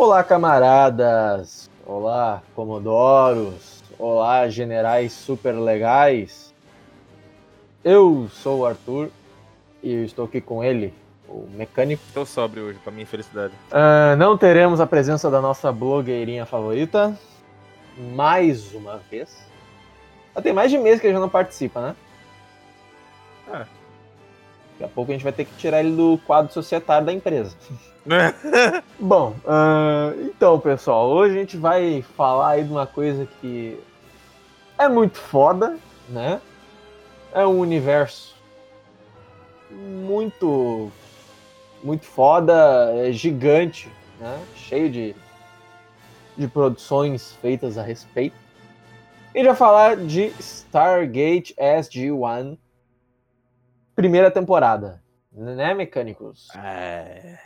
Olá, camaradas! Olá, comodoros! Olá, generais super legais! Eu sou o Arthur e eu estou aqui com ele, o mecânico. Estou sóbrio hoje, pra minha felicidade. Ah, não teremos a presença da nossa blogueirinha favorita, mais uma vez. Já tem mais de mês que ele já não participa, né? Ah. Daqui a pouco a gente vai ter que tirar ele do quadro societário da empresa. Bom, ah, então, pessoal, hoje a gente vai falar aí de uma coisa que é muito foda, né? É um universo muito, muito foda, é gigante, né? Cheio de, de produções feitas a respeito. E já falar de Stargate SG-1, primeira temporada, né, mecânicos? É.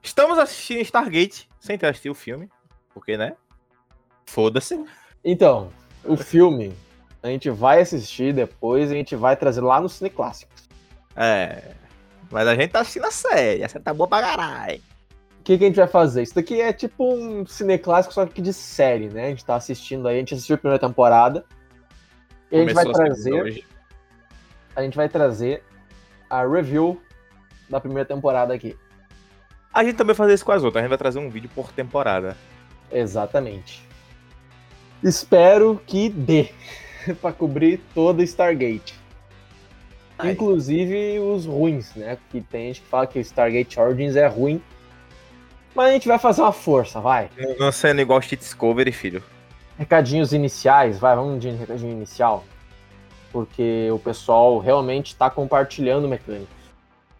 Estamos assistindo Stargate sem ter assistido o filme. Porque, né? Foda-se. Então, o filme a gente vai assistir depois e a gente vai trazer lá no Cine Clássicos. É. Mas a gente tá assistindo a série. Essa tá boa pra caralho. O que, que a gente vai fazer? Isso daqui é tipo um Cine Clássico, só que de série, né? A gente tá assistindo aí, a gente assistiu a primeira temporada. E a gente vai Começou a trazer. hoje. A gente vai trazer a review da primeira temporada aqui. A gente também vai fazer isso com as outras. A gente vai trazer um vídeo por temporada. Exatamente. Espero que dê pra cobrir toda Stargate. Ai. Inclusive os ruins, né? Que tem gente que fala que o Stargate Origins é ruim. Mas a gente vai fazer uma força, vai. Não- sendo igual Discovery, filho. Recadinhos iniciais, vai, vamos de recadinho inicial. Porque o pessoal realmente tá compartilhando mecânicos.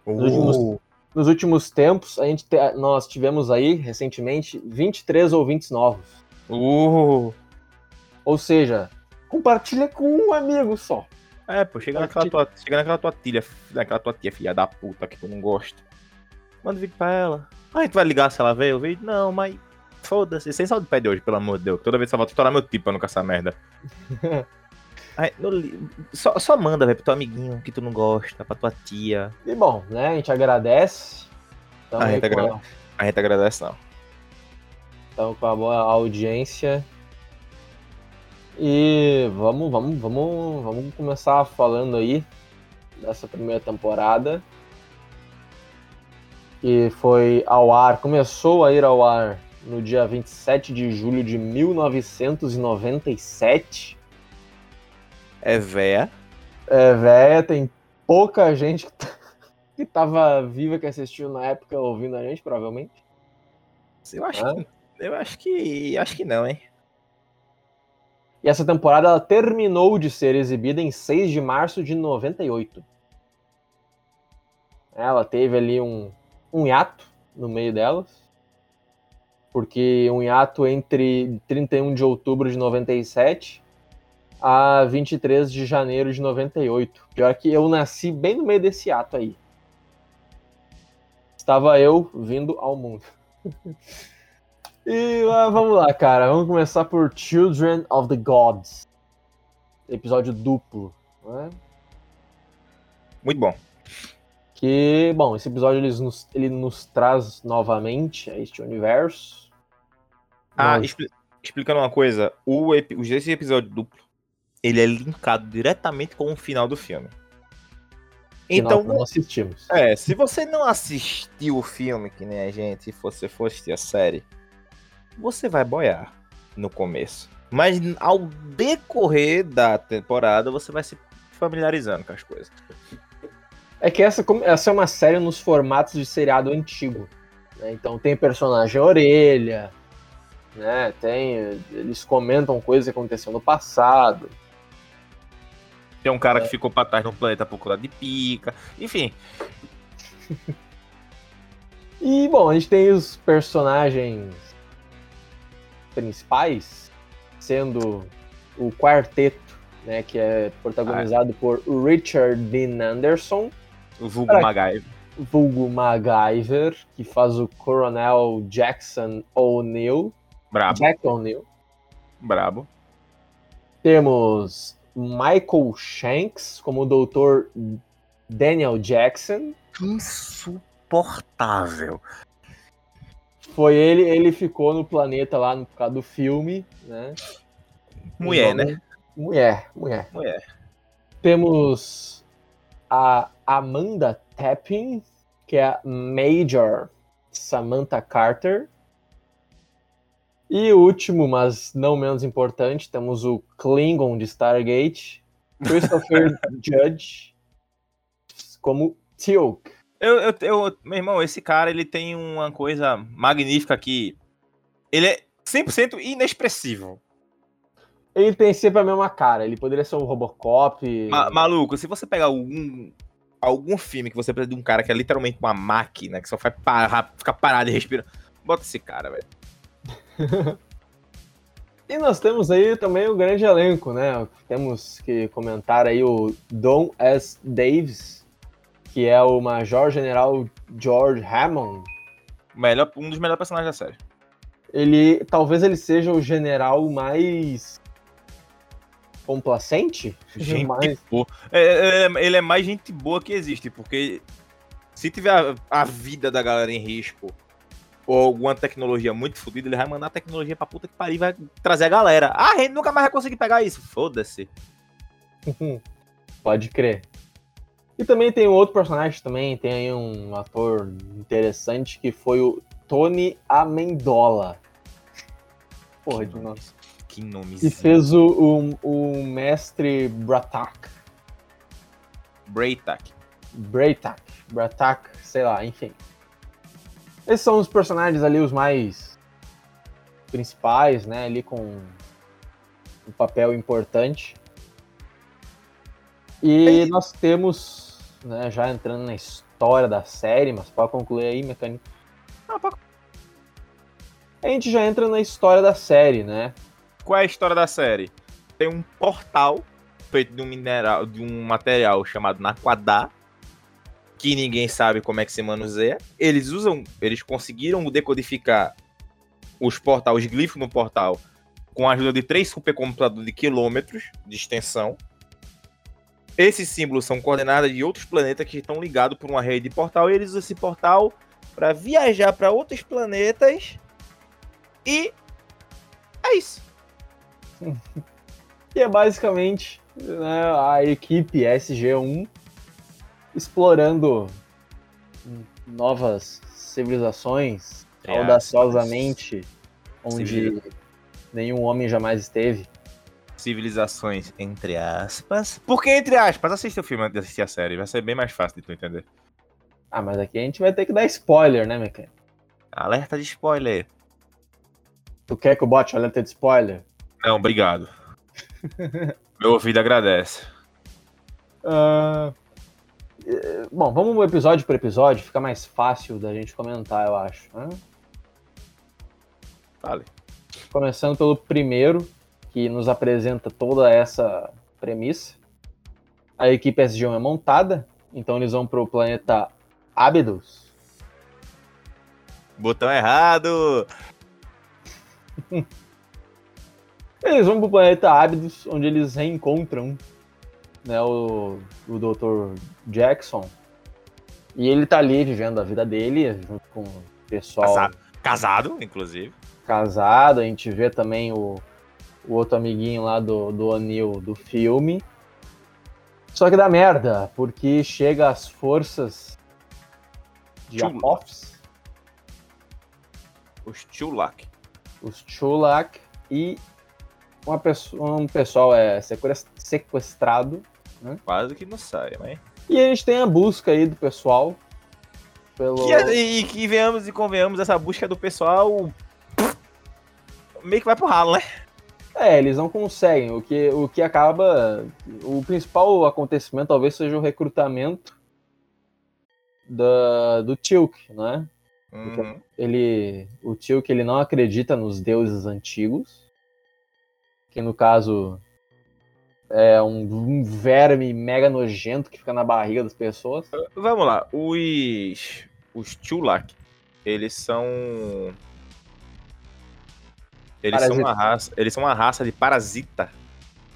Nos últimos, nos últimos tempos, a gente te- nós tivemos aí, recentemente, 23 ouvintes novos. Uh. Ou seja, compartilha com um amigo só. É, pô, chega naquela tua, chega naquela tua tia, naquela tua tia, filha da puta, que tu não gosta. Manda um vídeo pra ela. Ah, a gente vai ligar se ela veio o vídeo? Não, mas foda-se, sem sal de pé de hoje, pelo amor de Deus. Toda vez que você volta, estourar meu tipo pra não caçar merda. Não li- só, só manda, velho, pro teu amiguinho que tu não gosta, pra tua tia. E bom, né? A gente agradece. Tamo A aí gente com, agrade- A gente agradece, não. tamo com a boa audiência. E vamos, vamos, vamos, vamos começar falando aí dessa primeira temporada. Que foi ao ar, começou a ir ao ar no dia 27 de julho de 1997. É véia. É, véia, tem pouca gente que, tá- que tava viva que assistiu na época ouvindo a gente, provavelmente. Eu acho Ah. que. Eu acho que. Acho que não, hein? E essa temporada ela terminou de ser exibida em 6 de março de 98. Ela teve ali um, um hiato no meio delas. Porque um hiato entre 31 de outubro de 97 a 23 de janeiro de 98. Pior que eu nasci bem no meio desse hiato aí. Estava eu vindo ao mundo. E ah, vamos lá, cara. Vamos começar por Children of the Gods. Episódio duplo. Né? Muito bom. Que, bom, esse episódio ele nos, ele nos traz novamente a este universo. Ah, expli- explicando uma coisa, o os- esse episódio duplo, ele é linkado diretamente com o final do filme. Então, não assistimos. é, se você não assistiu o filme, que nem a gente, se você for assistir a série, você vai boiar no começo. Mas ao decorrer da temporada, você vai se familiarizando com as coisas. É que essa, essa é uma série nos formatos de seriado antigo. né? Então tem personagem orelha, né? Tem. Eles comentam coisas que aconteceu no passado. Tem um cara que ficou pra trás no planeta procurando de pica. Enfim, E, bom, a gente tem os personagens principais, sendo o quarteto, né, que é protagonizado por Richard Dean Anderson, o vulgo Caraca. MacGyver. vulgo MacGyver, que faz o Coronel Jackson O'Neill, Brabo, Jack O'Neill. brabo. Temos Michael Shanks como o Dr. Daniel Jackson, Insuportável. foi ele, ele ficou no planeta lá no por causa do filme, né? Mulher, né? Mulher, mulher. Mulher. Temos a Amanda Tapping, que é a Major Samantha Carter. E último, mas não menos importante, temos o Klingon de Stargate, Christopher Judge, como Teal'c. Eu, eu, eu, meu irmão, esse cara, ele tem uma coisa magnífica que ele é 100% inexpressivo. Ele tem sempre a mesma cara, ele poderia ser um Robocop. Ma maluco, se você pegar algum, algum filme que você precisa de um cara que é literalmente uma máquina, que só faz parar, ficar parado e respirar, bota esse cara, velho. e nós temos aí também o grande elenco, né? Temos que comentar aí o Don S. Davis, que é o Major General George Hammond. Melhor, um dos melhores personagens da série. Ele, talvez ele seja o general mais complacente? Gente mais... boa. É, é, é, ele é mais gente boa que existe, porque se tiver a, a vida da galera em risco ou alguma tecnologia muito fodida, ele vai mandar a tecnologia pra puta que pariu e vai trazer a galera. Ah, a gente nunca mais vai conseguir pegar isso. Foda-se. Pode crer. E também tem um outro personagem também, tem aí um ator interessante que foi o Tony Amendola. Porra de nome. Que nome. E fez o, o, o mestre Bratak. Braytak. Braytak. Bratak, sei lá, enfim. Esses são os personagens ali, os mais principais, né? Ali com um papel importante. E nós temos, né, já entrando na história da série, mas pode concluir aí, mecânico. Ah, pode... A gente já entra na história da série, né? Qual é a história da série? Tem um portal feito de um mineral, de um material chamado Naquadá, que ninguém sabe como é que se manuseia. Eles usam, eles conseguiram decodificar os portais, os glifos no portal, com a ajuda de três supercomputadores de quilômetros de extensão. Esses símbolos são coordenadas de outros planetas que estão ligados por uma rede de portal. E eles usam esse portal para viajar para outros planetas. E é isso. e é basicamente né, a equipe SG1 explorando novas civilizações é, audaciosamente, onde nenhum homem jamais esteve. Civilizações, entre aspas. Por que entre aspas? Assista o filme antes de assistir a série, vai ser bem mais fácil de tu entender. Ah, mas aqui a gente vai ter que dar spoiler, né, Mecânico? Alerta de spoiler. Tu quer que eu bote alerta de spoiler? Não, obrigado. Meu ouvido agradece. Uh, Bom, vamos episódio por episódio, fica mais fácil da gente comentar, eu acho. Né? Vale. Começando pelo primeiro, que nos apresenta toda essa premissa. A equipe SG1 é montada, então eles vão para o planeta Abydos. Botão errado! eles vão para o planeta Abydos, onde eles reencontram né, o, o Dr. Jackson. E ele tá ali vivendo a vida dele, junto com o pessoal. Casado, casado inclusive. Casado, a gente vê também o, o outro amiguinho lá do, do Anil do filme. Só que dá merda, porque chega as forças de Apophis. Os Chulak. Os Chulak e uma pessoa, um pessoal é sequestrado né? Quase que não sai, mas. E a gente tem a busca aí do pessoal. Pelo... É, e que venhamos e convenhamos, essa busca do pessoal meio que vai pro ralo, né? É, eles não conseguem. O que, o que acaba. O principal acontecimento talvez seja o recrutamento da, do Tilk, né? Uhum. Ele, o Tilk ele não acredita nos deuses antigos, que no caso é um, um, verme mega nojento que fica na barriga das pessoas. Vamos lá, os os Chulak, eles são eles são uma raça, eles são uma raça de parasita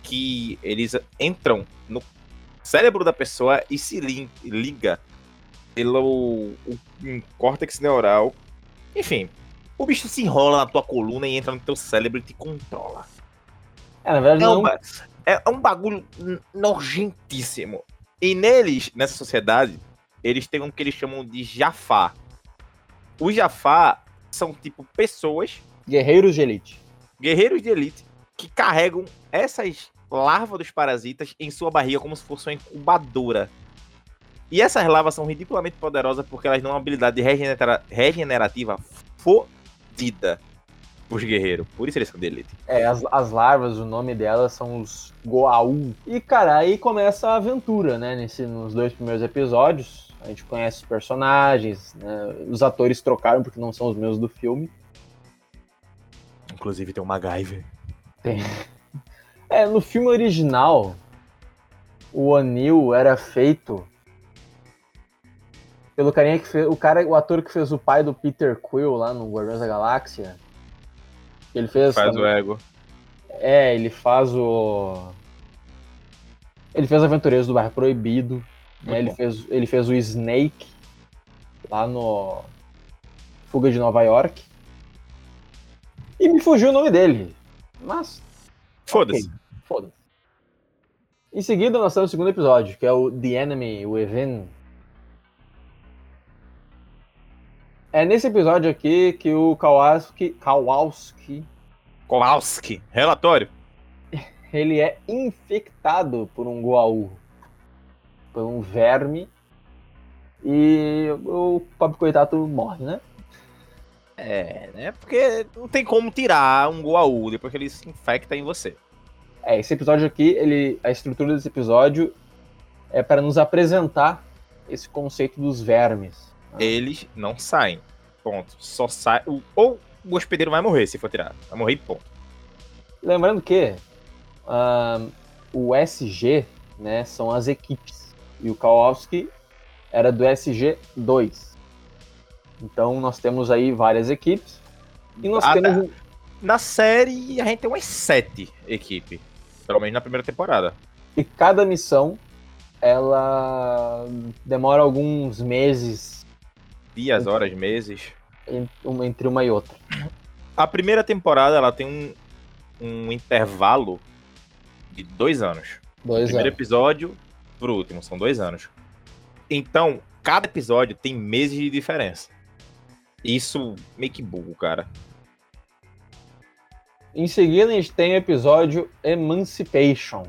que eles entram no cérebro da pessoa e se liga pelo um córtex neural. Enfim, O bicho se enrola na tua coluna e entra no teu cérebro e te controla. É, na verdade, É não. um, ba- é um bagulho nojentíssimo. E neles, nessa sociedade, eles têm um que eles chamam de Jafar. Os Jafar são tipo pessoas, Guerreiros de elite. guerreiros de elite, que carregam essas larvas dos parasitas em sua barriga como se fosse uma incubadora. E essas larvas são ridiculamente poderosas porque elas dão uma habilidade de regenera- regenerativa fodida pros guerreiros. Por isso eles são de elite. É, as, as larvas, o nome delas são os Goa'uld. E, cara, aí começa a aventura, né? Nesse, nos dois primeiros episódios. A gente conhece os personagens, né? Os atores trocaram porque não são os mesmos do filme. Inclusive tem o MacGyver. É, no filme original, o O'Neill era feito pelo carinha que fez. O, cara, o ator que fez o pai do Peter Quill lá no Guardiões da Galáxia. Ele fez. Faz o também- ego. É, ele faz o. Ele fez Aventureiros do Bairro Proibido. né? Ele, fez, ele fez o Snake lá no Fuga de Nova York. E me fugiu o nome dele. Mas, Foda-se. ok, foda-se. Em seguida, nós temos o segundo episódio, que é o The Enemy Within. É nesse episódio aqui que o Kowalski, Kowalski Kowalski. Relatório. ele é infectado por um Goa'uld, por um verme, e o pobre coitado morre, né? É, né? Porque não tem como tirar um Goa'uld depois que ele se infecta em você. É, esse episódio aqui, ele, a estrutura desse episódio é para nos apresentar esse conceito dos vermes. Eles não saem. Ponto. Só sai. Ou o hospedeiro vai morrer se for tirado. Vai morrer ponto. Lembrando que o SG, né, são as equipes, e o Kowalski era do SG2. Então nós temos aí várias equipes, e nós Ah, temos Na série, a gente tem umas sete equipes. Pelo menos na primeira temporada. E cada missão ela demora alguns meses Dias, horas, meses. entre uma e outra. A primeira temporada, ela tem um, um intervalo de dois anos. Dois Primeiro anos. episódio pro último, são dois anos. Então, cada episódio tem meses de diferença. Isso meio que burro, cara. Em seguida, a gente tem o episódio Emancipation.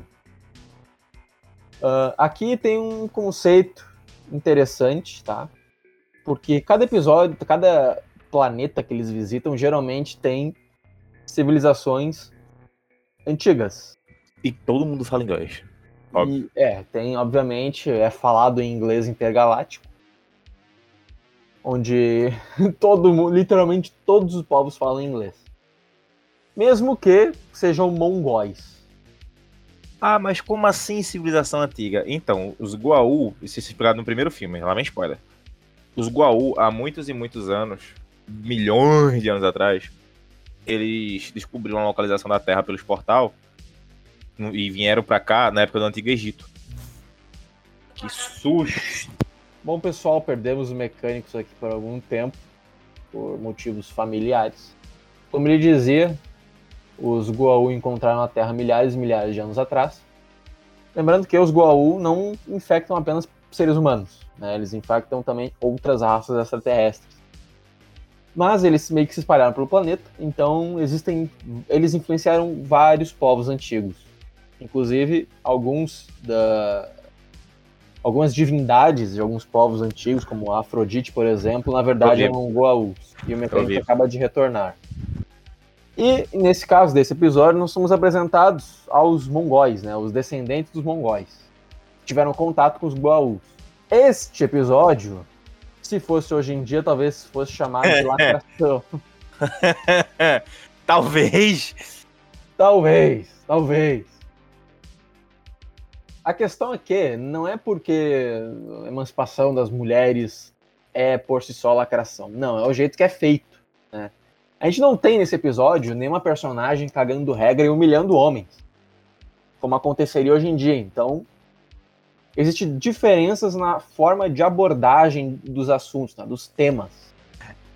Ah, aqui tem um conceito interessante, tá? Porque cada episódio, cada planeta que eles visitam, geralmente tem civilizações antigas. E todo mundo fala inglês. E, é, tem, obviamente, é falado em inglês intergaláctico. Onde todo mundo, literalmente todos os povos falam inglês. Mesmo que sejam mongóis. Ah, mas como assim civilização antiga? Então, os Goa'uld, isso é explicado no primeiro filme, lá vem spoiler. Os Goa'uld, há muitos e muitos anos, milhões de anos atrás, eles descobriram a localização da Terra pelos portal e vieram pra cá na época do Antigo Egito. Que susto! Bom, pessoal, perdemos os mecânicos aqui por algum tempo, por motivos familiares. Como ele dizia, os Goa'uld encontraram a Terra milhares e milhares de anos atrás. Lembrando que os Goa'uld não infectam apenas seres humanos, né? eles infectam também outras raças extraterrestres. Mas eles meio que se espalharam pelo planeta, então existem, eles influenciaram vários povos antigos, inclusive alguns da, algumas divindades de alguns povos antigos, como a Afrodite, por exemplo, na verdade eram Goa'ulds, e o mecânico acaba de retornar. E nesse caso desse episódio, nós somos apresentados aos mongóis, né, os descendentes dos mongóis, tiveram contato com os Goa'ulds. Este episódio, se fosse hoje em dia, talvez fosse chamado de lacração. Talvez! Talvez, talvez. A questão é que não é porque a emancipação das mulheres é por si só lacração. Não, é o jeito que é feito. Né? A gente não tem nesse episódio nenhuma personagem cagando regra e humilhando homens. Como aconteceria hoje em dia. Então, existem diferenças na forma de abordagem dos assuntos, né, dos temas.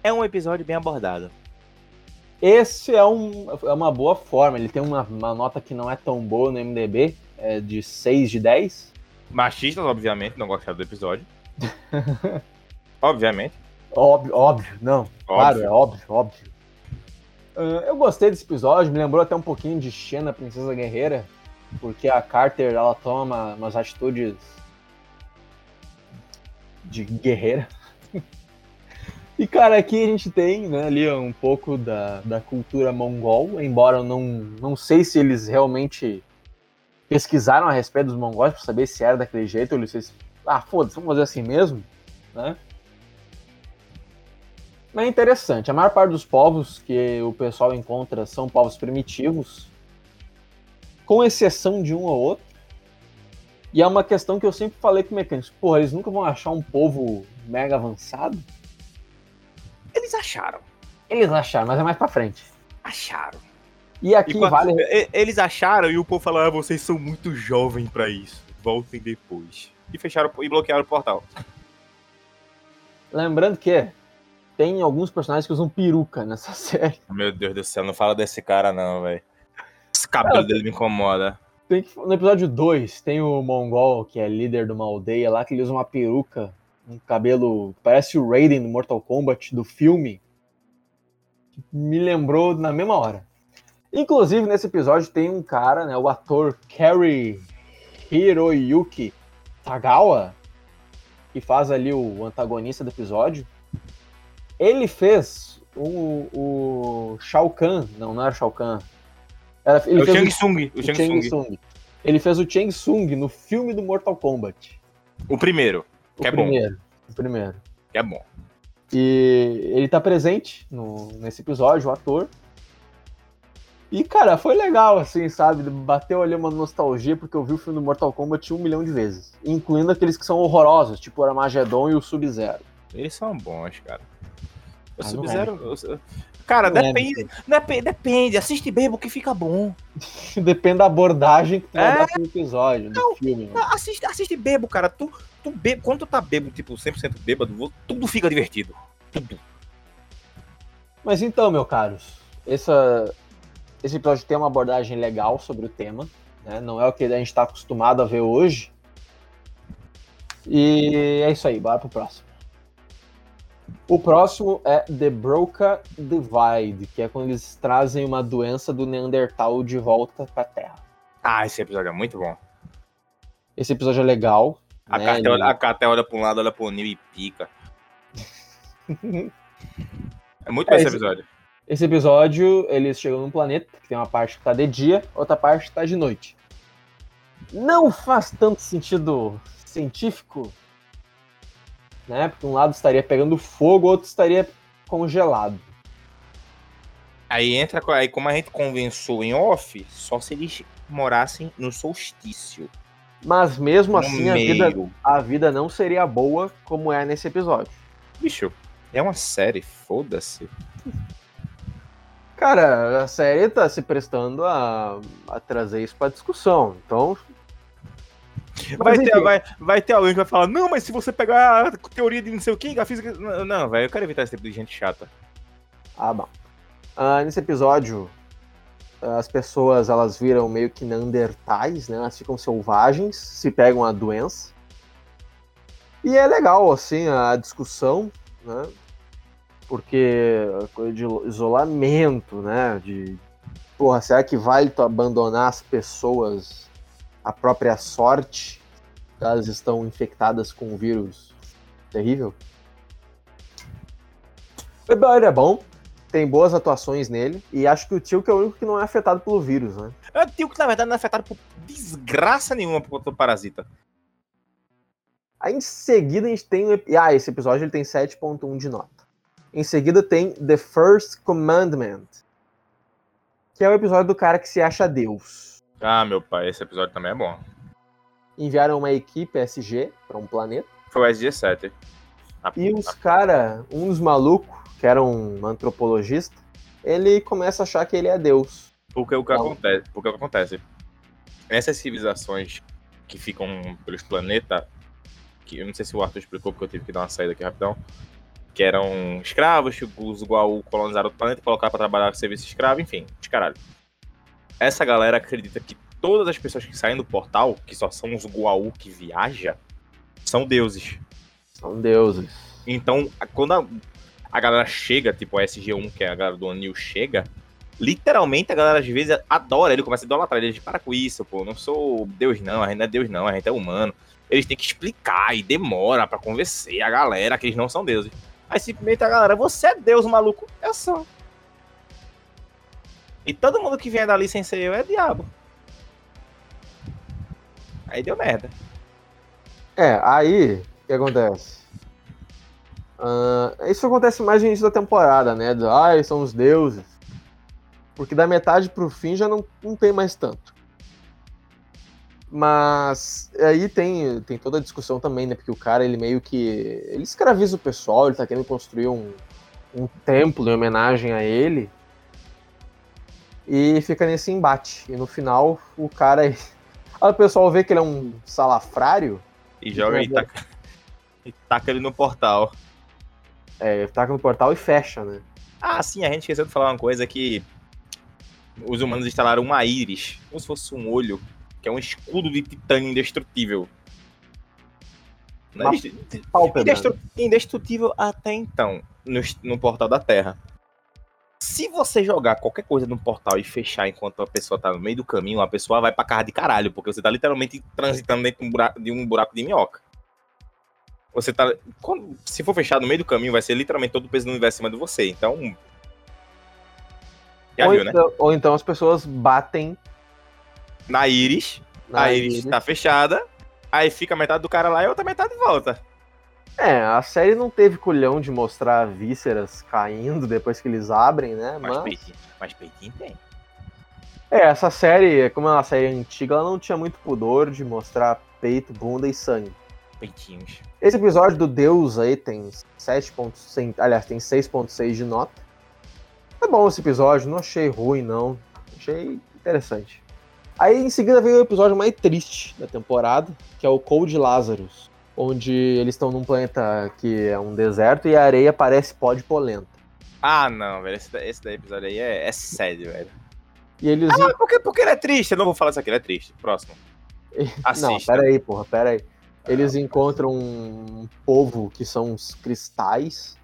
É um episódio bem abordado. Esse é, um, é uma boa forma. Ele tem uma, uma nota que não é tão boa no MDB, é de 6 de 10. Machistas, obviamente, não gostaram do episódio. obviamente. Óbvio, óbvio, não. Óbvio. Claro, é óbvio, óbvio. Uh, eu gostei desse episódio, me lembrou até um pouquinho de Xena, Princesa Guerreira, porque a Carter ela toma umas atitudes de guerreira. E, cara, aqui a gente tem né, ali um pouco da, da cultura mongol, embora eu não, não sei se eles realmente pesquisaram a respeito dos mongóis para saber se era daquele jeito ou eles... Ah, foda-se, vamos fazer assim mesmo, né? Mas é interessante, a maior parte dos povos que o pessoal encontra são povos primitivos, com exceção de um ou outro. E é uma questão que eu sempre falei com mecânicos, porra, eles nunca vão achar um povo mega avançado? Eles acharam. Eles acharam, mas é mais pra frente. Acharam. E aqui e vale. Eles acharam e o povo falou: ah, vocês são muito jovens para isso. Voltem depois. E fecharam e bloquearam o portal. Lembrando que tem alguns personagens que usam peruca nessa série. Meu Deus do céu, não fala desse cara não, velho. Esse cabelo dele me incomoda. Que, no episódio 2, tem o Mongol, que é líder de uma aldeia lá, que ele usa uma peruca um cabelo. Parece o Raiden no Mortal Kombat do filme. Me lembrou na mesma hora. Inclusive, nesse episódio tem um cara, né? O ator Kerry Hiroyuki Tagawa, que faz ali o antagonista do episódio. Ele fez o, o Shao Kahn. Não, não era Shao Kahn. Ele é o fez Chang Tsung. O, o Chang Tsung. Ele fez o Chang Tsung no filme do Mortal Kombat. O primeiro. Que o é primeiro, bom. O primeiro. Que é bom. E ele tá presente no, nesse episódio, o ator. E, cara, foi legal, assim, sabe? Bateu ali uma nostalgia, porque eu vi o filme do Mortal Kombat um milhão de vezes. Incluindo aqueles que são horrorosos, tipo o Armageddon e o Sub-Zero. Eles são bons, cara. O ah, Sub-Zero. É. Cara, não depende, é, depende. Depende. Assiste bebo que fica bom. depende da abordagem que tu é... vai dar pro episódio, não, do filme. Né? Assiste, assiste bebo, cara. Tu, tu bebo, quando tu tá bebo, tipo, 100% bêbado, tudo fica divertido. Tudo. Mas então, meu caros, essa, esse episódio tem uma abordagem legal sobre o tema. Né? Não é o que a gente está acostumado a ver hoje. E é isso aí, bora pro próximo. O próximo é The Broca Divide, que é quando eles trazem uma doença do Neandertal de volta pra Terra. Ah, esse episódio é muito bom. Esse episódio é legal. A, né? Ele... a Caté olha pra um lado, olha pro Nil e pica. é muito bom é, esse episódio. Esse episódio, eles chegam num planeta que tem uma parte que tá de dia, outra parte que tá de noite. Não faz tanto sentido científico, né? Porque um lado estaria pegando fogo, o outro estaria congelado. Aí entra, aí como a gente convenceu em off, só se eles morassem no solstício. Mas mesmo assim, a vida, a vida não seria boa como é nesse episódio. Bicho, é uma série, foda-se. Cara, a série tá se prestando a, a trazer isso pra discussão. Então. Vai ter, vai, vai ter alguém que vai falar, não, mas se você pegar a teoria de não sei o que, a física. Não, velho, eu quero evitar esse tipo de gente chata. Ah, bom. Ah, nesse episódio, as pessoas elas viram meio que neandertais, né? Elas ficam selvagens, se pegam a doença. E é legal, assim, a discussão, né? Porque coisa de isolamento, né? De, porra, será que vale tu abandonar as pessoas à própria sorte? Elas estão infectadas com um vírus terrível? O episódio é bom, tem boas atuações nele, e acho que o Tio que é o único que não é afetado pelo vírus, né? É o Tio que, na verdade, não é afetado por desgraça nenhuma por parasita. Aí em seguida a gente tem. Ah, esse episódio ele tem 7.1 de nota. Em seguida tem The First Commandment, que é o episódio do cara que se acha Deus. Ah, meu pai, esse episódio também é bom. Enviaram uma equipe SG para um planeta. Foi o SG-7. E os cara, um dos malucos, que era um antropologista, ele começa a achar que ele é Deus. Porque o que então... acontece? Porque o que acontece? Essas civilizações que ficam pelos planetas, que eu não sei se o Arthur explicou porque eu tive que dar uma saída aqui rapidão, que eram escravos, os igual colonizaram o planeta e colocaram pra trabalhar serviço escravo, enfim, de caralho. Essa galera acredita que todas as pessoas que saem do portal, que só são os Guaú que viaja, são deuses. São deuses. Então, quando a, a galera chega, tipo a SG1, que é a galera do Anil, chega, literalmente a galera às vezes adora ele, começa a idolatrar ele, para com isso, pô, não sou Deus não, a gente não é Deus não, a gente é humano. Eles têm que explicar e demora para convencer a galera que eles não são deuses. Aí simplesmente a galera, você é Deus, maluco. Eu sou. E todo mundo que vem dali sem ser eu é diabo. Aí deu merda. É, aí, o que acontece? Uh, isso acontece mais no início da temporada, né? Do, eles são os deuses. Porque da metade pro fim já não, não tem mais tanto. Mas aí tem, tem toda a discussão também, né? Porque o cara, ele meio que. Ele escraviza o pessoal, ele tá querendo construir um, um templo em homenagem a ele. E fica nesse embate. E no final, o cara. Aí o pessoal vê que ele é um salafrário. E joga e taca, e taca ele no portal. É, taca no portal e fecha, né? Ah, sim, a gente esqueceu de falar uma coisa que os humanos instalaram uma íris, como se fosse um olho que é um escudo de titânio indestrutível. Indestru... Indestrutível até então, no, no portal da Terra. Se você jogar qualquer coisa no portal e fechar enquanto a pessoa tá no meio do caminho, a pessoa vai pra casa de caralho, porque você tá literalmente transitando dentro de um buraco de, um buraco de minhoca. Você tá. Quando, se for fechado no meio do caminho, vai ser literalmente todo o peso do universo em cima de você. Então. Já ou, viu, né? então, né? ou então as pessoas batem na íris. Na a íris tá fechada. Aí fica metade do cara lá e a outra metade volta. É, a série não teve culhão de mostrar vísceras caindo depois que eles abrem, né? Mas, mas... peitinho, mas peitinho tem. É, essa série, como é uma série antiga, ela não tinha muito pudor de mostrar peito, bunda e sangue. Peitinhos. Esse episódio do Deus aí tem 7.6, aliás, tem 6.6 de nota. É bom esse episódio, não achei ruim não, achei interessante. Aí em seguida veio o episódio mais triste da temporada, que é o Cold Lazarus, onde eles estão num planeta que é um deserto e a areia parece pó de polenta. Ah, não, velho, esse, esse daí episódio aí é, é sério, velho. E eles... Ah, porque, porque ele é triste, eu não vou falar isso aqui, ele é triste. Próximo. Assista. Não, pera aí, porra, pera aí. Eles encontram um povo que são os cristais,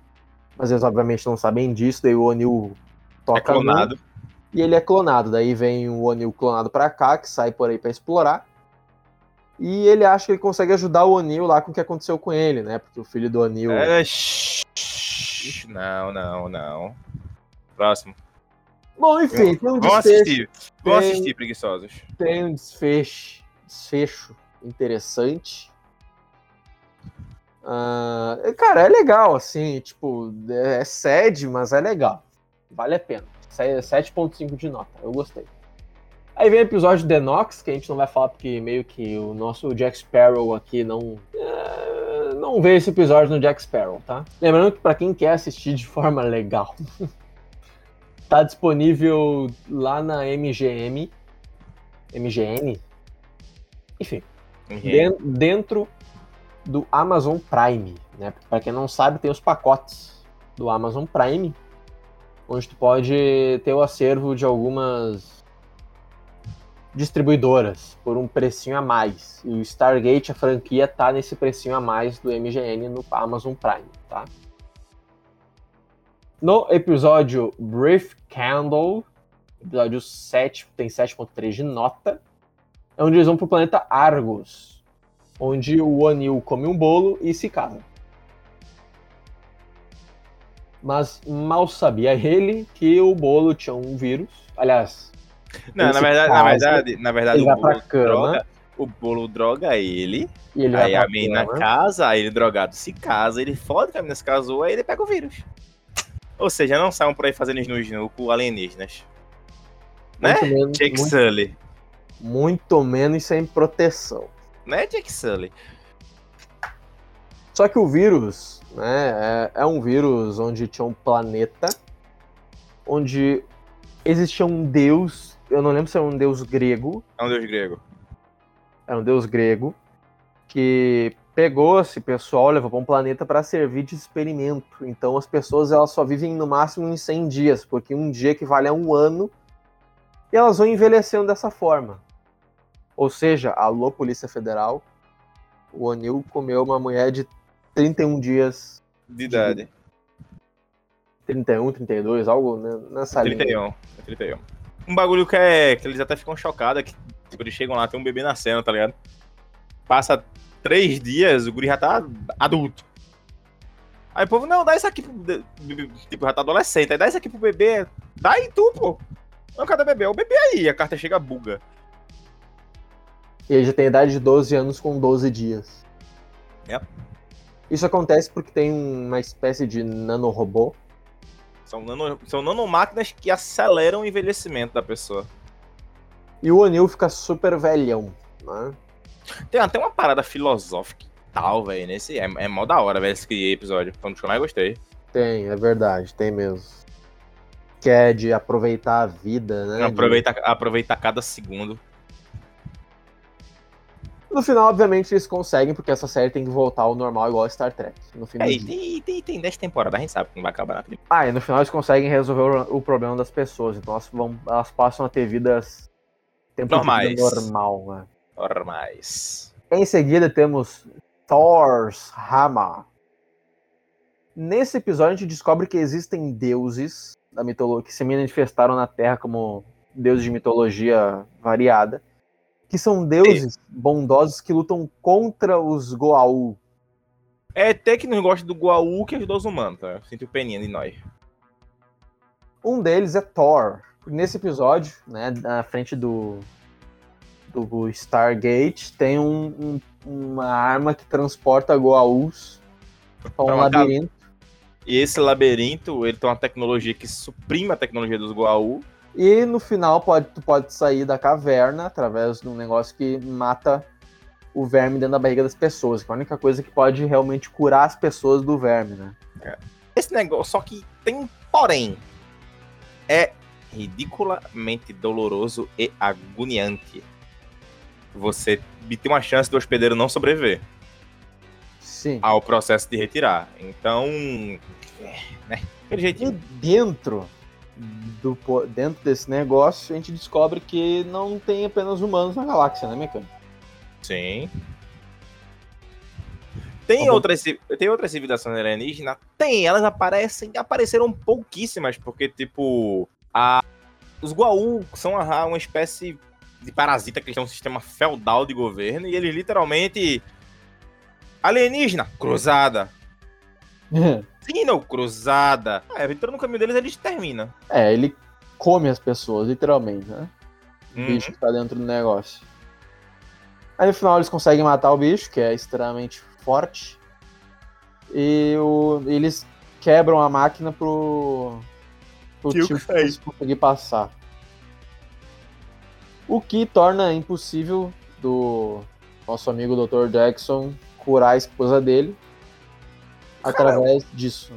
mas eles obviamente não sabem disso, daí o Onil toca é clonado. No e ele é clonado. Daí vem o Onil clonado para cá, que sai por aí para explorar. E ele acha que ele consegue ajudar o Onil lá com o que aconteceu com ele, né? Porque o filho do Onil. É... Não, não, não. Próximo. Bom, enfim, tem um desfecho. Vamos assistir. Tem, assistir, preguiçosos. Tem um desfecho, desfecho interessante. Uh, cara, é legal, assim, tipo, é sede, mas é legal. Vale a pena. 7.5 de nota. Eu gostei. Aí vem o episódio de Nox, que a gente não vai falar porque meio que o nosso Jack Sparrow aqui não. É, não vê esse episódio no Jack Sparrow, tá? Lembrando que para quem quer assistir de forma legal, tá disponível lá na MGM. MGN? Enfim. Uhum. dentro do Amazon Prime, né? Para quem não sabe, tem os pacotes do Amazon Prime onde tu pode ter o acervo de algumas distribuidoras por um precinho a mais. E o Stargate, a franquia, tá nesse precinho a mais do MGN no Amazon Prime, tá? No episódio Brief Candle, episódio 7, tem 7.3 de nota, é onde eles vão pro planeta Argos, onde o Anil come um bolo e se casa. mas mal sabia ele que o bolo tinha um vírus. Aliás. Não, na verdade, caso, na verdade, na verdade, o bolo, droga, o bolo droga ele. Ele aí a menina casa, aí ele drogado se casa, ele fode que a menina se casou, aí ele pega o vírus. Ou seja, não saiam por aí fazendo snu com alienígenas. Né? Jake muito, Sully. Muito menos sem proteção. Né, Jake Sully? Só que o vírus, né, é, é um vírus onde tinha um planeta, onde existia um deus, eu não lembro se é um deus grego. É um deus grego. É um deus grego, que pegou esse pessoal, levou para um planeta para servir de experimento. Então as pessoas elas só vivem no máximo em 100 dias, porque um dia equivale a um ano, e elas vão envelhecendo dessa forma. Ou seja, alô Polícia Federal, o O'Neill comeu uma mulher de 31 dias de idade. 31, 32, algo nessa 31, linha. 31. Um bagulho que é que eles até ficam chocados é que tipo, eles chegam lá, tem um bebê nascendo, tá ligado? Passa três dias, o guri já tá adulto. Aí o povo, não, dá isso aqui pro. Tipo, já tá adolescente, aí dá isso aqui pro bebê. Dá aí tu, pô. Não, cadê o bebê? É o bebê aí, a carta chega buga. E ele já tem idade de 12 anos com 12 dias. Yep. Isso acontece porque tem uma espécie de nanorobô. São, nano, são nanomáquinas que aceleram o envelhecimento da pessoa. E o O'Neill fica super velhão, né? Tem até uma parada filosófica e tal, velho, nesse. É, é mó da hora, velho, esse episódio. Foi um dos que eu mais gostei. Tem, é verdade, tem mesmo. Que é de aproveitar a vida, né? Aproveita, de... aproveitar cada segundo. No final, obviamente, eles conseguem, porque essa série tem que voltar ao normal igual a Star Trek. No fim é, e tem, tem, tem 10 temporadas, a gente sabe que não vai acabar na primeira. Ah, e no final eles conseguem resolver o, o problema das pessoas. Então elas, vão, elas passam a ter vidas. Tempo normais. normal, né? Normais. Em seguida temos Thor's Hammer. Nesse episódio a gente descobre que existem deuses da mitologia que se manifestaram na Terra como deuses de mitologia variada que são deuses bondosos que lutam contra os Goa'uld. É até que não gosta do Goa'uld que ajudou os humanos, tá? Sinto peninha de nós. Um deles é Thor. Nesse episódio, né, na frente do, do Stargate, tem um, um, uma arma que transporta Goa'ulds para um labirinto. E esse labirinto, ele tem uma tecnologia que suprime a tecnologia dos Goa'uld e no final pode, tu pode sair da caverna através de um negócio que mata o verme dentro da barriga das pessoas, que é a única coisa que pode realmente curar as pessoas do verme, né? É. Esse negócio, só que tem porém. É ridiculamente doloroso e agoniante. Você tem uma chance do hospedeiro não sobreviver. Sim. Ao processo de retirar. Então. É, né? Aquele jeitinho. E dentro do, dentro desse negócio, a gente descobre que não tem apenas humanos na galáxia, né, Mecânico? Sim. Tem outras, tem outras civilizações alienígenas? Tem, elas aparecem, apareceram pouquíssimas, porque, tipo, a, os Guaú são uma, uma espécie de parasita que tem um sistema feudal de governo, e eles literalmente. Alienígena, cruzada. Sino cruzada. É, entrando no caminho deles, ele termina. É, ele come as pessoas, literalmente, né? O uhum. bicho que tá dentro do negócio. Aí no final eles conseguem matar o bicho, que é extremamente forte. E o, eles quebram a máquina pro, pro tio conseguir passar. O que torna impossível do nosso amigo Dr. Jackson curar a esposa dele através disso.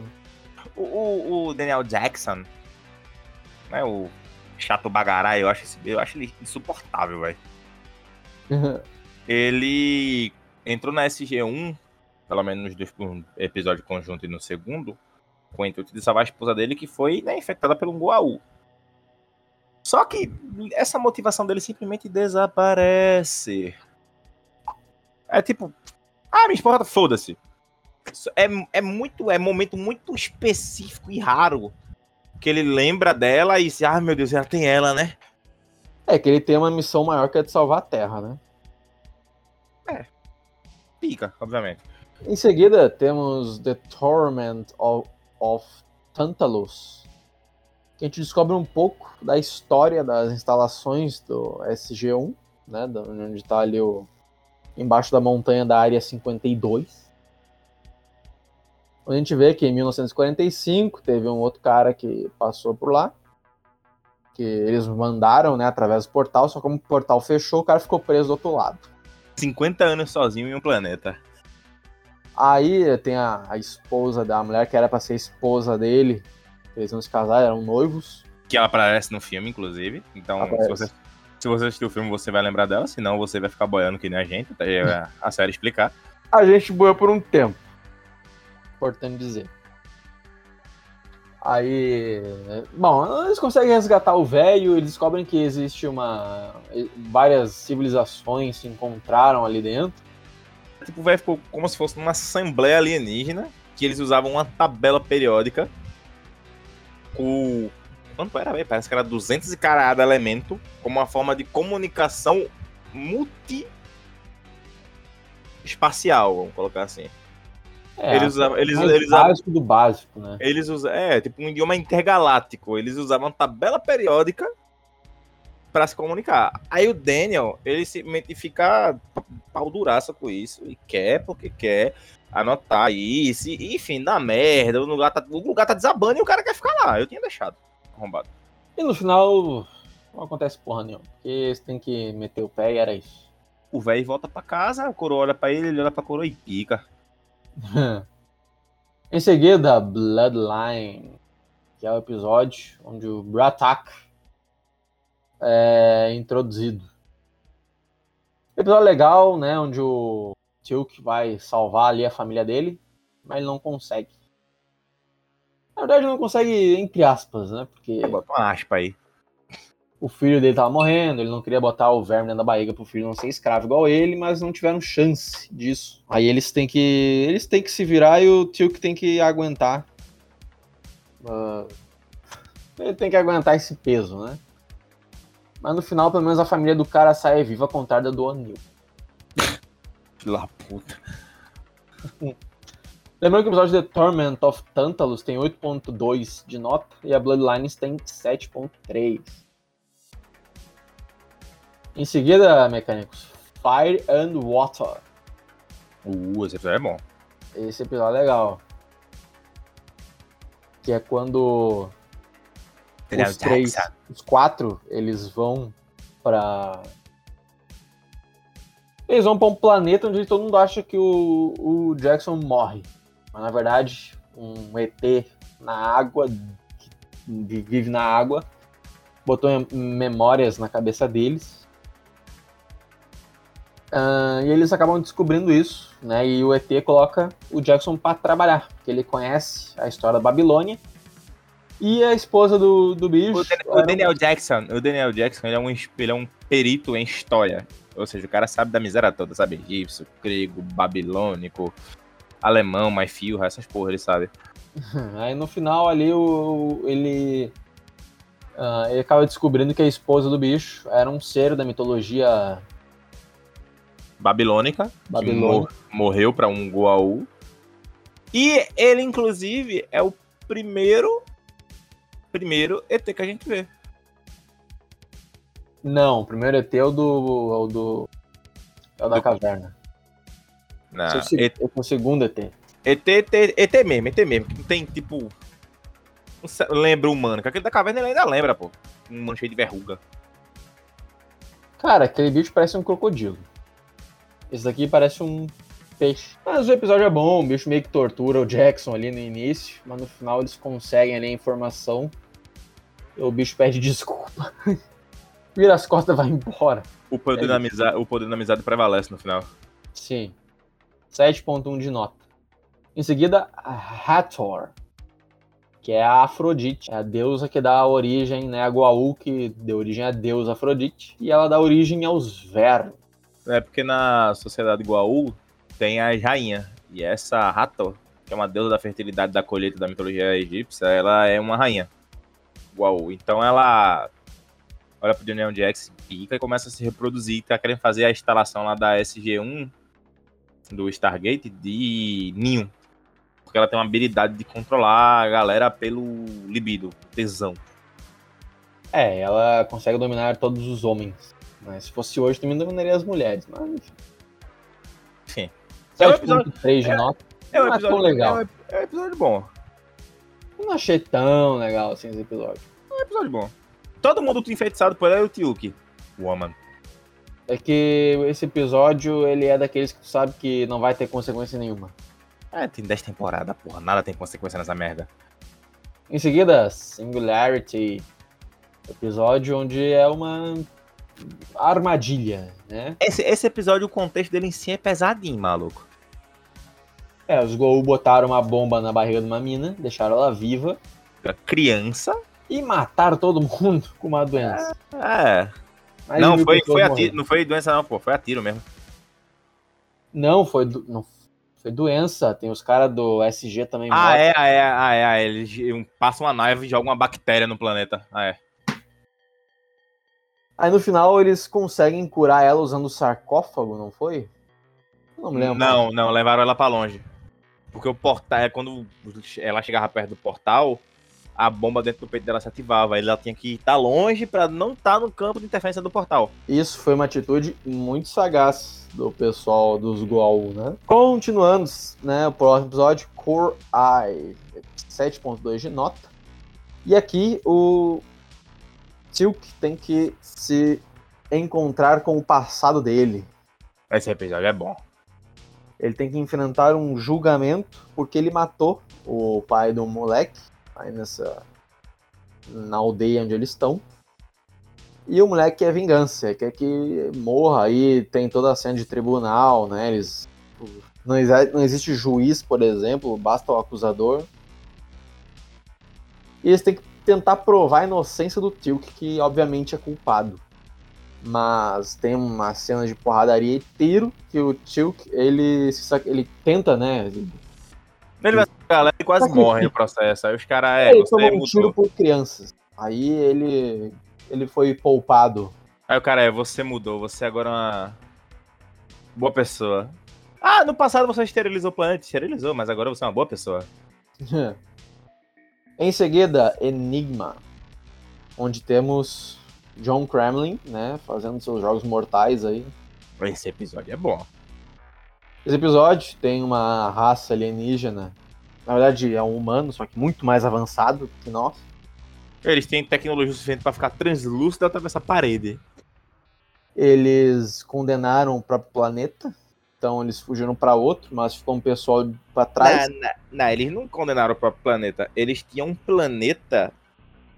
O, o, o, Daniel Jackson, né, o chato bagarai, eu acho, esse, eu acho ele insuportável, velho. ele entrou na SG1, pelo menos nos dois um episódio conjunto e no segundo, com o intuito de salvar a esposa dele, que foi né, infectada pelo um Goa'uld. Só que essa motivação dele simplesmente desaparece. É tipo, ah, minha esposa, foda-se é, é muito, é momento muito específico e raro que ele lembra dela e ah, meu Deus, já tem ela, né? É que ele tem uma missão maior que é de salvar a Terra, né? É. Pica, obviamente. Em seguida, temos The Torment of, of Tantalus. Que a gente descobre um pouco da história das instalações do SG-1, né? Onde está ali o, embaixo da montanha da área 52 a gente vê que em 1945 teve um outro cara que passou por lá, que eles mandaram, né, através do portal, só como o portal fechou, o cara ficou preso do outro lado. 50 anos sozinho em um planeta. Aí tem a, a esposa da mulher que era para ser esposa dele, eles iam se casar, eram noivos. Que ela aparece no filme, inclusive. Então, se você, se você assistir o filme, você vai lembrar dela, senão você vai ficar boiando que nem a gente, até a série explicar. A gente boia por um tempo. Importante dizer. Aí. Bom, eles conseguem resgatar o velho, eles descobrem que existe uma. Várias civilizações se encontraram ali dentro. Tipo, o velho ficou como se fosse uma assembleia alienígena, que eles usavam uma tabela periódica com. Quanto era, velho? Parece que era 200 e caralho elemento, como uma forma de comunicação multi espacial, vamos colocar assim. É, eles usavam, eles, eles básico do básico, né? Eles usavam, é, tipo um idioma intergaláctico. Eles usavam tabela periódica para se comunicar. Aí o Daniel, ele simplesmente fica pau duraça com isso e quer porque quer anotar isso, e, enfim, dá merda, o lugar, tá, o lugar tá desabando e o cara quer ficar lá. Eu tinha deixado arrombado. E no final não acontece porra nenhuma, porque você tem que meter o pé e era isso. O velho volta para casa, a coroa olha pra ele, ele olha pra coroa e pica. em seguida, Bloodline, que é o episódio onde o Bratak é introduzido. Episódio legal, né? Onde o Tilk vai salvar ali a família dele, mas ele não consegue. Na verdade, não consegue, entre aspas, né? Porque. Bota uma aspa aí o filho dele tava morrendo, ele não queria botar o verme dentro da barriga pro filho não ser escravo igual ele, mas não tiveram chance disso. Aí eles têm que eles têm que se virar e o tio que tem que aguentar. Uh, ele tem que aguentar esse peso, né? Mas no final, pelo menos a família do cara sai viva contada do Anil. Filha puta. Lembrando que o episódio The Torment of Tantalus tem 8.2 de nota e a Bloodlines tem 7.3. Em seguida, mecânicos, Fire and Water. Uh, esse episódio é bom. Esse episódio é legal. Que é quando os três, os quatro, eles vão para eles vão para um planeta onde todo mundo acha que o, o Jackson morre. Mas na verdade, um ET na água, que vive na água, botou memórias na cabeça deles Uh, e eles acabam descobrindo isso, né? E o ET coloca o Jackson para trabalhar, porque ele conhece a história da Babilônia. E a esposa do, do bicho. O, Daniel, Jackson, o Daniel Jackson, ele é, um, ele é um perito em história. Ou seja, o cara sabe da miséria toda, sabe? Egípcio, grego, babilônico, alemão, mais fio, essas porra, ele sabe. Aí no final ali o, ele. Uh, ele acaba descobrindo que a esposa do bicho era um ser da mitologia babilônica, morreu para um Goa'uld. E ele, inclusive, é o primeiro primeiro ET que a gente vê. Não, o primeiro ET é o do. É o, do, é o da do... caverna. Não, Esse é o segundo ET. ET, ET, ET mesmo, ET mesmo. Que tem tipo. Um, lembra humano. Que aquele da caverna ele ainda lembra, pô. Um mancheio de verruga. Cara, aquele bicho parece um crocodilo. Esse daqui parece um peixe. Mas o episódio é bom, o bicho meio que tortura o Jackson ali no início, mas no final eles conseguem ali a informação. E o bicho pede desculpa. Vira as costas e vai embora. O poder, é da amizade, o poder da amizade prevalece no final. Sim. 7.1 de nota. Em seguida, Hathor, que é a Afrodite, é a deusa que dá origem, né, a Goa'uld, que deu origem à deusa Afrodite, e ela dá origem aos vermes. É porque na sociedade Guaú tem as rainhas. E essa Hathor, que é uma deusa da fertilidade da colheita da mitologia egípcia, ela é uma rainha. Guaú. Então ela olha pro Daniel Jax, pica e começa a se reproduzir. Tá querendo fazer a instalação lá da SG-1 do Stargate de ninho. Porque ela tem uma habilidade de controlar a galera pelo libido, tesão. É, ela consegue dominar todos os homens. Mas se fosse hoje, também dominaria as mulheres. Mas enfim. Sim. É um episódio 3 de nota. É, um episódio, legal. É um, é episódio bom. Eu não achei tão legal assim esse episódio. É um episódio bom. Todo mundo enfeitiçado por ela e o Tiuki. Woman. É que esse episódio, ele é daqueles que tu sabe que não vai ter consequência nenhuma. É, tem 10 temporadas, porra. Nada tem consequência nessa merda. Em seguida, Singularity. Episódio onde é uma armadilha, né? Esse, esse episódio, o contexto dele em si é pesadinho, maluco. É, os Gol botaram uma bomba na barriga de uma mina, deixaram ela viva. A criança? E mataram todo mundo com uma doença. É. Mas não, foi, foi a tiro, não foi doença não, pô. Foi a tiro mesmo. Não, foi, não, foi doença. Tem os caras do SG também. Ah, é, ah, é, ah, é, ah, é. Eles passam uma nave e jogam uma bactéria no planeta. Ah, é. Aí no final eles conseguem curar ela usando o sarcófago, não foi? Não me lembro. Não, não, levaram ela para longe. Porque o portal, é quando ela chegava perto do portal, a bomba dentro do peito dela se ativava. Ela tinha que estar longe para não estar tá no campo de interferência do portal. Isso foi uma atitude muito sagaz do pessoal dos Goa'uld, né? Continuando, né, o próximo episódio, Core Eye, 7.2 de nota. E aqui o Tilk tem que se encontrar com o passado dele. Esse episódio é bom. Ele tem que enfrentar um julgamento porque ele matou o pai do moleque aí nessa na aldeia onde eles estão. E o moleque quer vingança, quer que morra aí, tem toda a cena de tribunal, né? Eles não, não existe juiz, por exemplo, basta o acusador. E eles têm que tentar provar a inocência do Tilk, que obviamente é culpado. Mas tem uma cena de porradaria e tiro que o Tilk, ele, ele tenta, né? Ele vai galera e quase morre no processo. Aí os caras, é, ele tomou um tiro por crianças. Aí ele, ele foi poupado. Aí o cara é, você mudou, você agora é uma boa pessoa. Ah, no passado você esterilizou o planeta, esterilizou, mas agora você é uma boa pessoa. em seguida, Enigma, onde temos John Kremlin, né, fazendo seus jogos mortais aí. Esse episódio é bom. Esse episódio tem uma raça alienígena na verdade, é um humano, só que muito mais avançado que nós. Eles têm tecnologia suficiente para ficar translúcido e atravessar a parede. Eles condenaram o próprio planeta. Então eles fugiram para outro, mas ficou um pessoal para trás. Não, não, não, eles não condenaram o próprio planeta. Eles tinham um planeta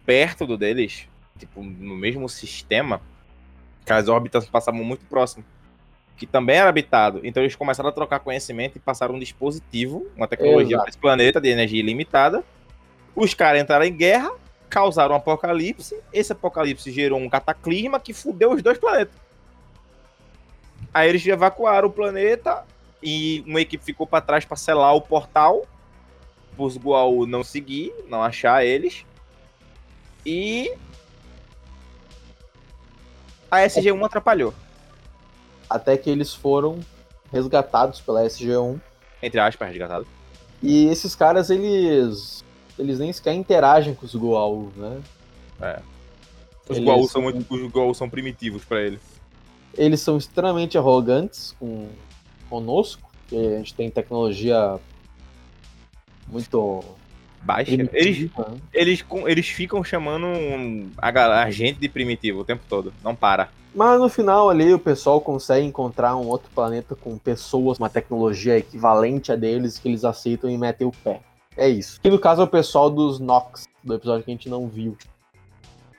perto do deles, tipo, no mesmo sistema, que as órbitas passavam muito próximo que também era habitado. Então eles começaram a trocar conhecimento e passaram um dispositivo, uma tecnologia para esse planeta de energia ilimitada. Os caras entraram em guerra, causaram um apocalipse. Esse apocalipse gerou um cataclisma que fudeu os dois planetas. Aí eles evacuaram o planeta e uma equipe ficou para trás para selar o portal. Os Guau não seguir, não achar eles. E a SG-1 atrapalhou até que eles foram resgatados pela SG-1. Entre aspas, resgatados. E esses caras, eles eles nem sequer interagem com os Goa'uld, né? É. Os eles... São, muito, os Goa'uld são primitivos para eles. Eles são extremamente arrogantes com conosco, porque a gente tem tecnologia muito baixa. Eles, né? eles, eles ficam chamando a, a gente de primitivo o tempo todo, não para. Mas no final ali o pessoal consegue encontrar um outro planeta com pessoas, uma tecnologia equivalente a deles que eles aceitam e metem o pé. É isso. Que no caso é o pessoal dos Nox, do episódio que a gente não viu.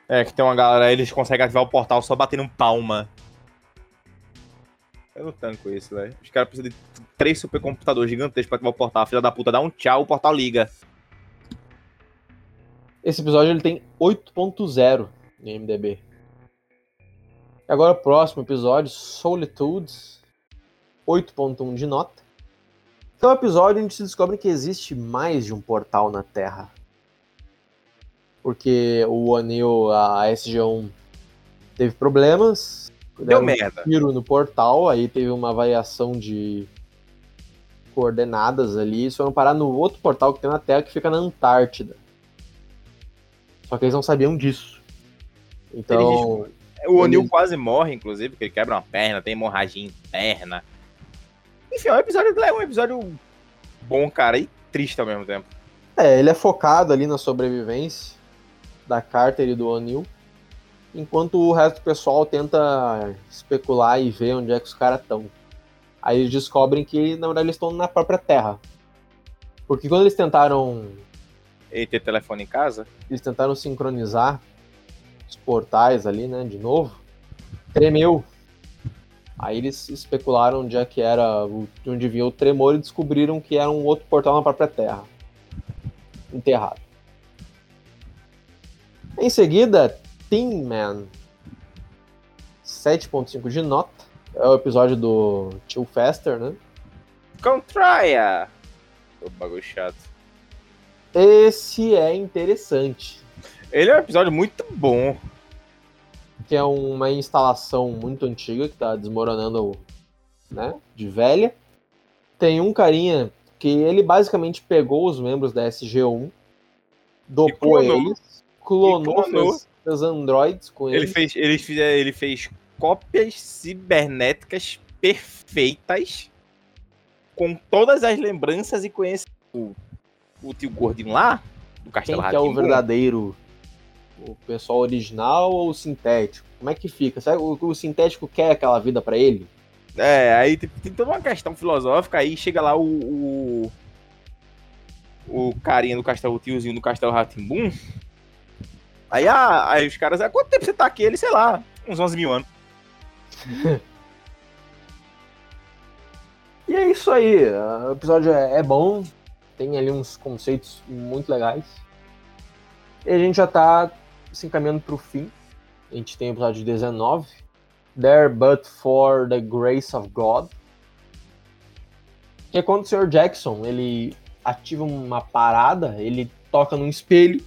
É, que tem uma galera, eles conseguem ativar o portal só batendo palma. Eu não tanco isso, velho. Os caras precisam de três supercomputadores gigantescos pra ativar o portal. Filha da puta dá um tchau, o portal liga. Esse episódio ele tem 8.0 no MDB. Agora o próximo episódio, Solitudes, 8.1 de nota. Um episódio onde se descobre que existe mais de um portal na Terra. Porque o Anil, a SG-1, teve problemas. Deu merda. Um tiro no portal, aí teve uma variação de coordenadas ali. Eles foram parar no outro portal que tem na Terra, que fica na Antártida. Só que eles não sabiam disso. Então. O O'Neill eles... quase morre, inclusive, porque ele quebra uma perna, tem hemorragia interna. Enfim, é um episódio, é um episódio bom, cara, e triste ao mesmo tempo. É, ele é focado ali na sobrevivência da Carter e do O'Neill. Enquanto o resto do pessoal tenta especular e ver onde é que os caras estão. Aí eles descobrem que, na verdade, eles estão na própria Terra. Porque quando eles tentaram e ter telefone em casa? Eles tentaram sincronizar os portais ali, né, de novo. Tremeu. Aí eles especularam onde é que era, de onde vinha o tremor e descobriram que era um outro portal na própria Terra. Enterrado. Em seguida, Tin Man. 7.5 de nota. É o episódio do Tio Faster, né? Contraia! O bagulho chato. Esse é interessante. Ele é um episódio muito bom. Que é uma instalação muito antiga que tá desmoronando, né? De velha. Tem um carinha que ele basicamente pegou os membros da SG-1, dopou eles, clonou, clonou. Fez, fez androids com ele eles. Fez, ele, fez, ele fez cópias cibernéticas perfeitas com todas as lembranças e conhecimento. O, o tio Gordinho lá, do Castelo Quem que é o verdadeiro? O pessoal original ou o sintético? Como é que fica? Sabe, o, o sintético quer aquela vida para ele? É, aí tem, tem, toda uma questão filosófica, aí chega lá o, o, o carinha do castelo, o tiozinho do castelo Ratimbum. Aí, ah, aí os caras, há quanto tempo você tá aqui? Ele, sei lá, uns 11 mil anos. E é isso aí. O episódio é, é bom, tem ali uns conceitos muito legais. E a gente já tá se encaminhando pro fim. A gente tem o episódio 19. There but for the grace of God. Que é quando o Sr. Jackson ele ativa uma parada, ele toca num espelho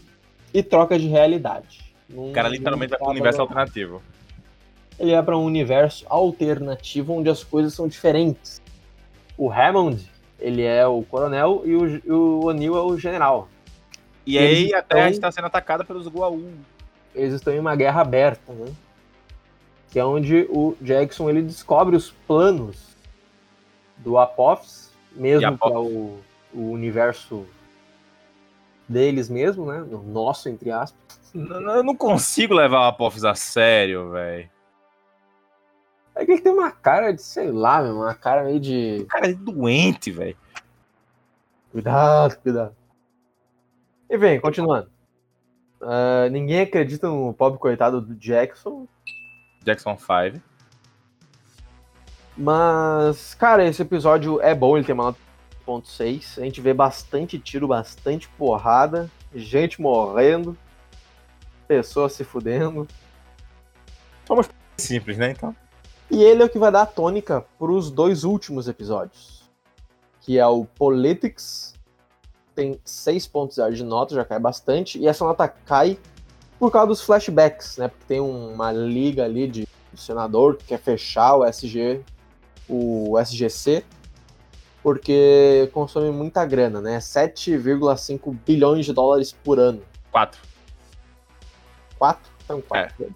e troca de realidade. O cara literalmente vai pro universo alternativo. Ele vai para um universo alternativo onde as coisas são diferentes o Hammond, ele é o coronel e o, o O'Neill é o general. E aí estão, a Terra está sendo atacada pelos Goa'uld. Eles estão em uma guerra aberta, né? Que é onde o Jackson ele descobre os planos do Apophis, mesmo para o, o universo deles mesmo, né? O nosso, entre aspas. Eu não consigo levar o Apophis a sério, velho. É que ele tem uma cara de, sei lá, meu, uma cara meio de. Cara de doente, velho. Cuidado, cuidado. E vem, continuando. Uh, ninguém acredita no pobre coitado do Jackson. Jackson 5. Mas, cara, esse episódio é bom, ele tem uma nota 6. A gente vê bastante tiro, bastante porrada, gente morrendo, pessoas se fudendo. Somos simples, né, então? E ele é o que vai dar a tônica para os dois últimos episódios, que é o Politics, tem 6.0 de nota, já cai bastante, e essa nota cai por causa dos flashbacks, né? Porque tem uma liga ali de senador que quer fechar o SG, o SGC, porque consome muita grana, né? 7,5 bilhões de dólares por ano. 4. 4? Então 4. É.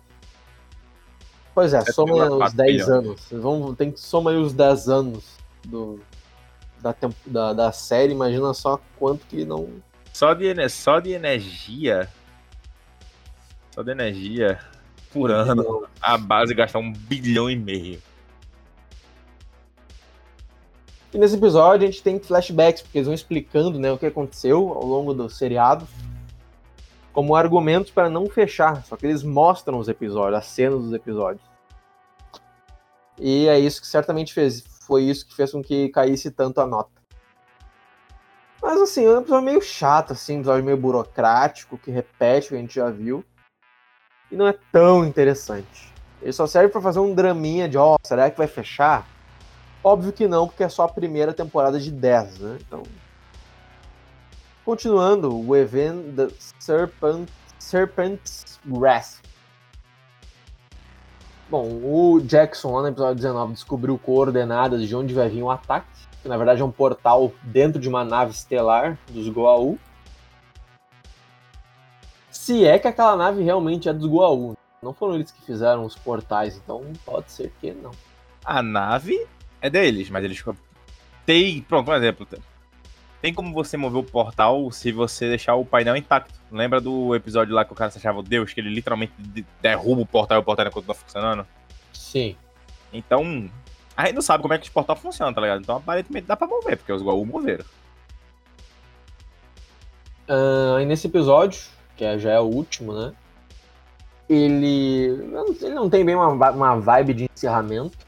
Pois é, soma os 10 anos. Vamos, tem que somar aí os 10 anos do, da, da, da série, imagina só quanto que não. Só de, só de energia. Só de energia por ano, a base gasta um bilhão e meio. E nesse episódio a gente tem flashbacks, porque eles vão explicando né, o que aconteceu ao longo do seriado como argumentos para não fechar, só que eles mostram os episódios, as cenas dos episódios. E é isso que certamente fez, foi isso que fez com que caísse tanto a nota. Mas assim, é um episódio meio chato, assim, um episódio meio burocrático, que repete o que a gente já viu. E não é tão interessante. Ele só serve para fazer um draminha de, ó, oh, será que vai fechar? Óbvio que não, porque é só a primeira temporada de 10, né? Então, Continuando, o evento The Serpent, Serpent's Grasp. Bom, o Jackson lá no episódio 19 descobriu coordenadas de onde vai vir o um ataque, que na verdade é um portal dentro de uma nave estelar dos Goa'uld. Se é que aquela nave realmente é dos Goa'uld. Não foram eles que fizeram os portais, então pode ser que não. A nave é deles, mas eles tem, pronto, por exemplo, tem como você mover o portal se você deixar o painel intacto. Lembra do episódio lá que o cara se achava Deus, que ele literalmente derruba o portal e o portal ainda continua funcionando? Sim. Então, a gente não sabe como é que esse portal funciona, tá ligado? Então aparentemente dá pra mover, porque os Goa'uld moveram. Uh, e nesse episódio, que é, já é o último, né? Ele, ele não tem bem uma, uma vibe de encerramento.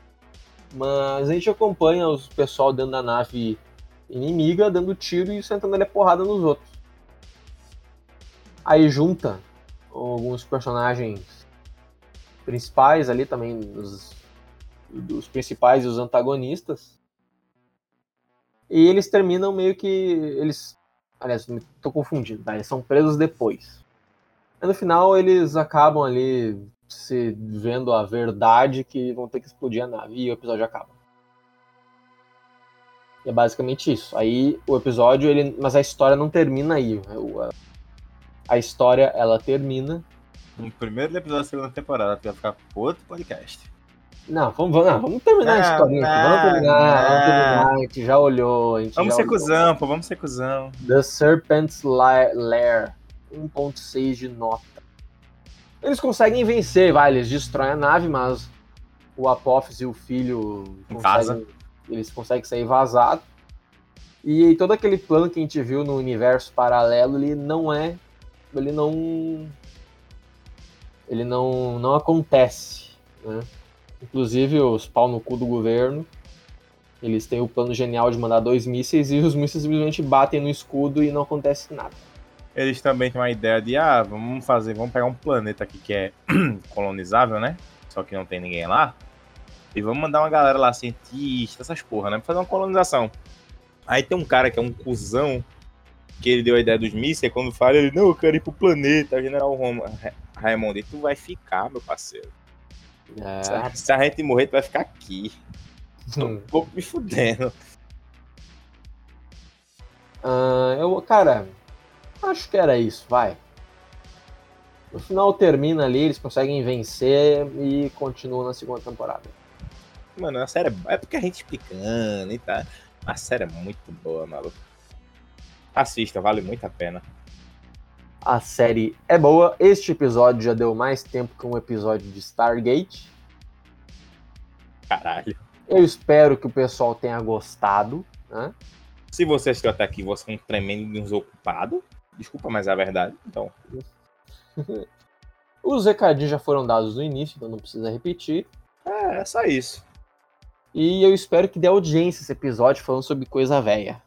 Mas a gente acompanha os pessoal dentro da nave inimiga, dando tiro e sentando ali a porrada nos outros. Aí junta alguns personagens principais ali também, os, os principais e os antagonistas. E eles terminam meio que. Eles. Aliás, tô confundindo, tá? Eles são presos depois. No final eles acabam ali se vendo a verdade que vão ter que explodir a nave e o episódio acaba. E é basicamente isso. Aí o episódio, ele, mas a história não termina aí. A história ela termina. No primeiro episódio da segunda temporada, vai ficar pro outro podcast. Não, vamos, vamos, não, vamos terminar não, a história. Não, vamos terminar, não. vamos terminar. A gente já olhou. A gente vamos ser olhou. cuzão, pô, vamos ser cuzão. The Serpent's Lair, 1.6 de nota. Eles conseguem vencer, vai, eles destroem a nave, mas o Apophis e o filho conseguem, eles conseguem sair vazados. E todo aquele plano que a gente viu no universo paralelo, ele não é. Ele não. Ele não, não acontece. Né? Inclusive, os pau no cu do governo. Eles têm o plano genial de mandar dois mísseis e os mísseis simplesmente batem no escudo e não acontece nada. Eles também têm uma ideia de, ah, vamos fazer, vamos pegar um planeta aqui que é colonizável, né? Só que não tem ninguém lá. E vamos mandar uma galera lá, cientista, essas porra, né? Pra fazer uma colonização. Aí tem um cara que é um cuzão, que ele deu a ideia dos mísseis, quando fala, ele, não, eu quero ir pro planeta, General Roma. Raimundo, e tu vai ficar, meu parceiro. É. Se, a, se, a, gente morrer, tu vai ficar aqui. Tô um pouco me fudendo. Uh, eu, cara, acho que era isso, vai. No final termina ali, eles conseguem vencer e continuam na segunda temporada. Mano, a série é, é porque a gente explicando e tá. A série é muito boa, maluco. Assista, vale muito a pena. A série é boa. Este episódio já deu mais tempo que um episódio de Stargate. Caralho. Eu espero que o pessoal tenha gostado. Né? Se você assistiu até aqui, você é um tremendo desocupado. Desculpa, mas é a verdade. Então. Os recadinhos já foram dados no início, então não precisa repetir. É, é só isso. E eu espero que dê audiência esse episódio falando sobre coisa velha.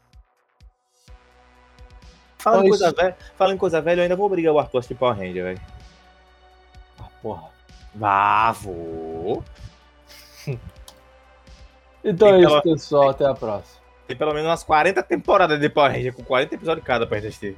Fala em, coisa velha, fala em coisa velha, eu ainda vou brigar o Arthur assistir Power Ranger, velho. Ah, porra. Vou. então é isso, pessoal. Até a próxima. Tem pelo menos umas 40 temporadas de Power Ranger, com 40 episódios cada pra gente assistir.